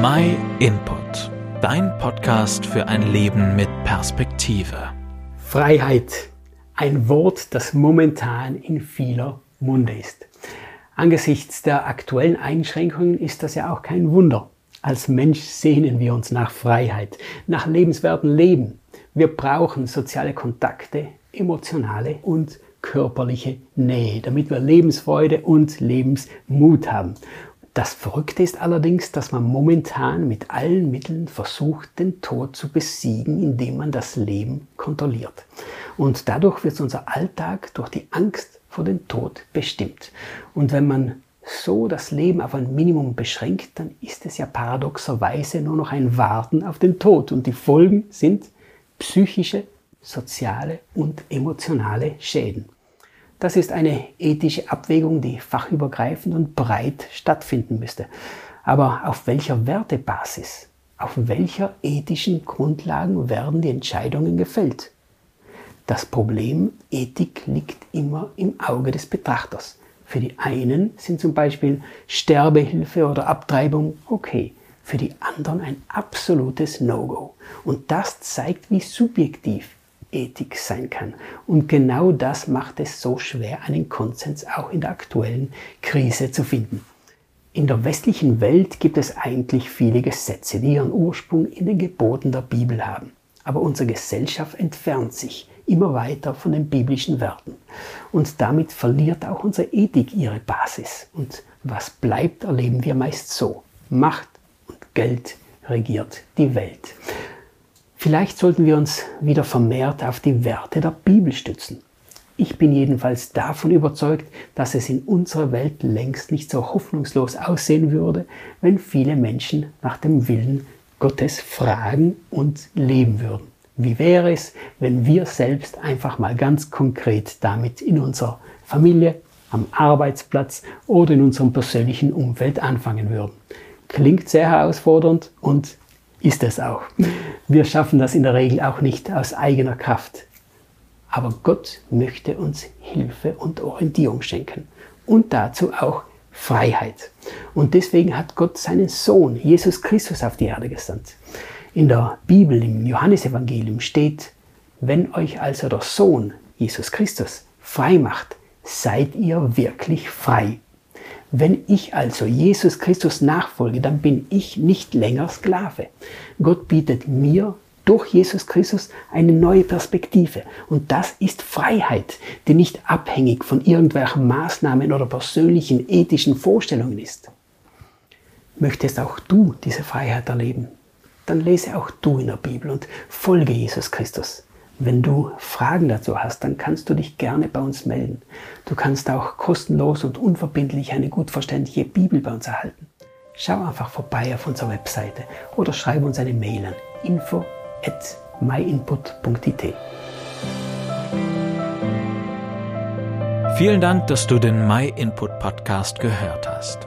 My Input, dein Podcast für ein Leben mit Perspektive. Freiheit, ein Wort, das momentan in vieler Munde ist. Angesichts der aktuellen Einschränkungen ist das ja auch kein Wunder. Als Mensch sehnen wir uns nach Freiheit, nach lebenswerten Leben. Wir brauchen soziale Kontakte, emotionale und körperliche Nähe, damit wir Lebensfreude und Lebensmut haben. Das Verrückte ist allerdings, dass man momentan mit allen Mitteln versucht, den Tod zu besiegen, indem man das Leben kontrolliert. Und dadurch wird unser Alltag durch die Angst vor dem Tod bestimmt. Und wenn man so das Leben auf ein Minimum beschränkt, dann ist es ja paradoxerweise nur noch ein Warten auf den Tod. Und die Folgen sind psychische, soziale und emotionale Schäden. Das ist eine ethische Abwägung, die fachübergreifend und breit stattfinden müsste. Aber auf welcher Wertebasis, auf welcher ethischen Grundlagen werden die Entscheidungen gefällt? Das Problem Ethik liegt immer im Auge des Betrachters. Für die einen sind zum Beispiel Sterbehilfe oder Abtreibung okay, für die anderen ein absolutes No-Go. Und das zeigt, wie subjektiv Ethik sein kann. Und genau das macht es so schwer, einen Konsens auch in der aktuellen Krise zu finden. In der westlichen Welt gibt es eigentlich viele Gesetze, die ihren Ursprung in den Geboten der Bibel haben. Aber unsere Gesellschaft entfernt sich immer weiter von den biblischen Werten. Und damit verliert auch unsere Ethik ihre Basis. Und was bleibt, erleben wir meist so. Macht und Geld regiert die Welt. Vielleicht sollten wir uns wieder vermehrt auf die Werte der Bibel stützen. Ich bin jedenfalls davon überzeugt, dass es in unserer Welt längst nicht so hoffnungslos aussehen würde, wenn viele Menschen nach dem Willen Gottes fragen und leben würden. Wie wäre es, wenn wir selbst einfach mal ganz konkret damit in unserer Familie, am Arbeitsplatz oder in unserem persönlichen Umfeld anfangen würden? Klingt sehr herausfordernd und ist es auch. Wir schaffen das in der Regel auch nicht aus eigener Kraft. Aber Gott möchte uns Hilfe und Orientierung schenken und dazu auch Freiheit. Und deswegen hat Gott seinen Sohn, Jesus Christus, auf die Erde gesandt. In der Bibel, im Johannesevangelium steht, wenn euch also der Sohn, Jesus Christus, frei macht, seid ihr wirklich frei. Wenn ich also Jesus Christus nachfolge, dann bin ich nicht länger Sklave. Gott bietet mir durch Jesus Christus eine neue Perspektive. Und das ist Freiheit, die nicht abhängig von irgendwelchen Maßnahmen oder persönlichen ethischen Vorstellungen ist. Möchtest auch du diese Freiheit erleben? Dann lese auch du in der Bibel und folge Jesus Christus. Wenn du Fragen dazu hast, dann kannst du dich gerne bei uns melden. Du kannst auch kostenlos und unverbindlich eine gut verständliche Bibel bei uns erhalten. Schau einfach vorbei auf unserer Webseite oder schreibe uns eine Mail an info at myinput.it. Vielen Dank, dass du den MyInput Podcast gehört hast.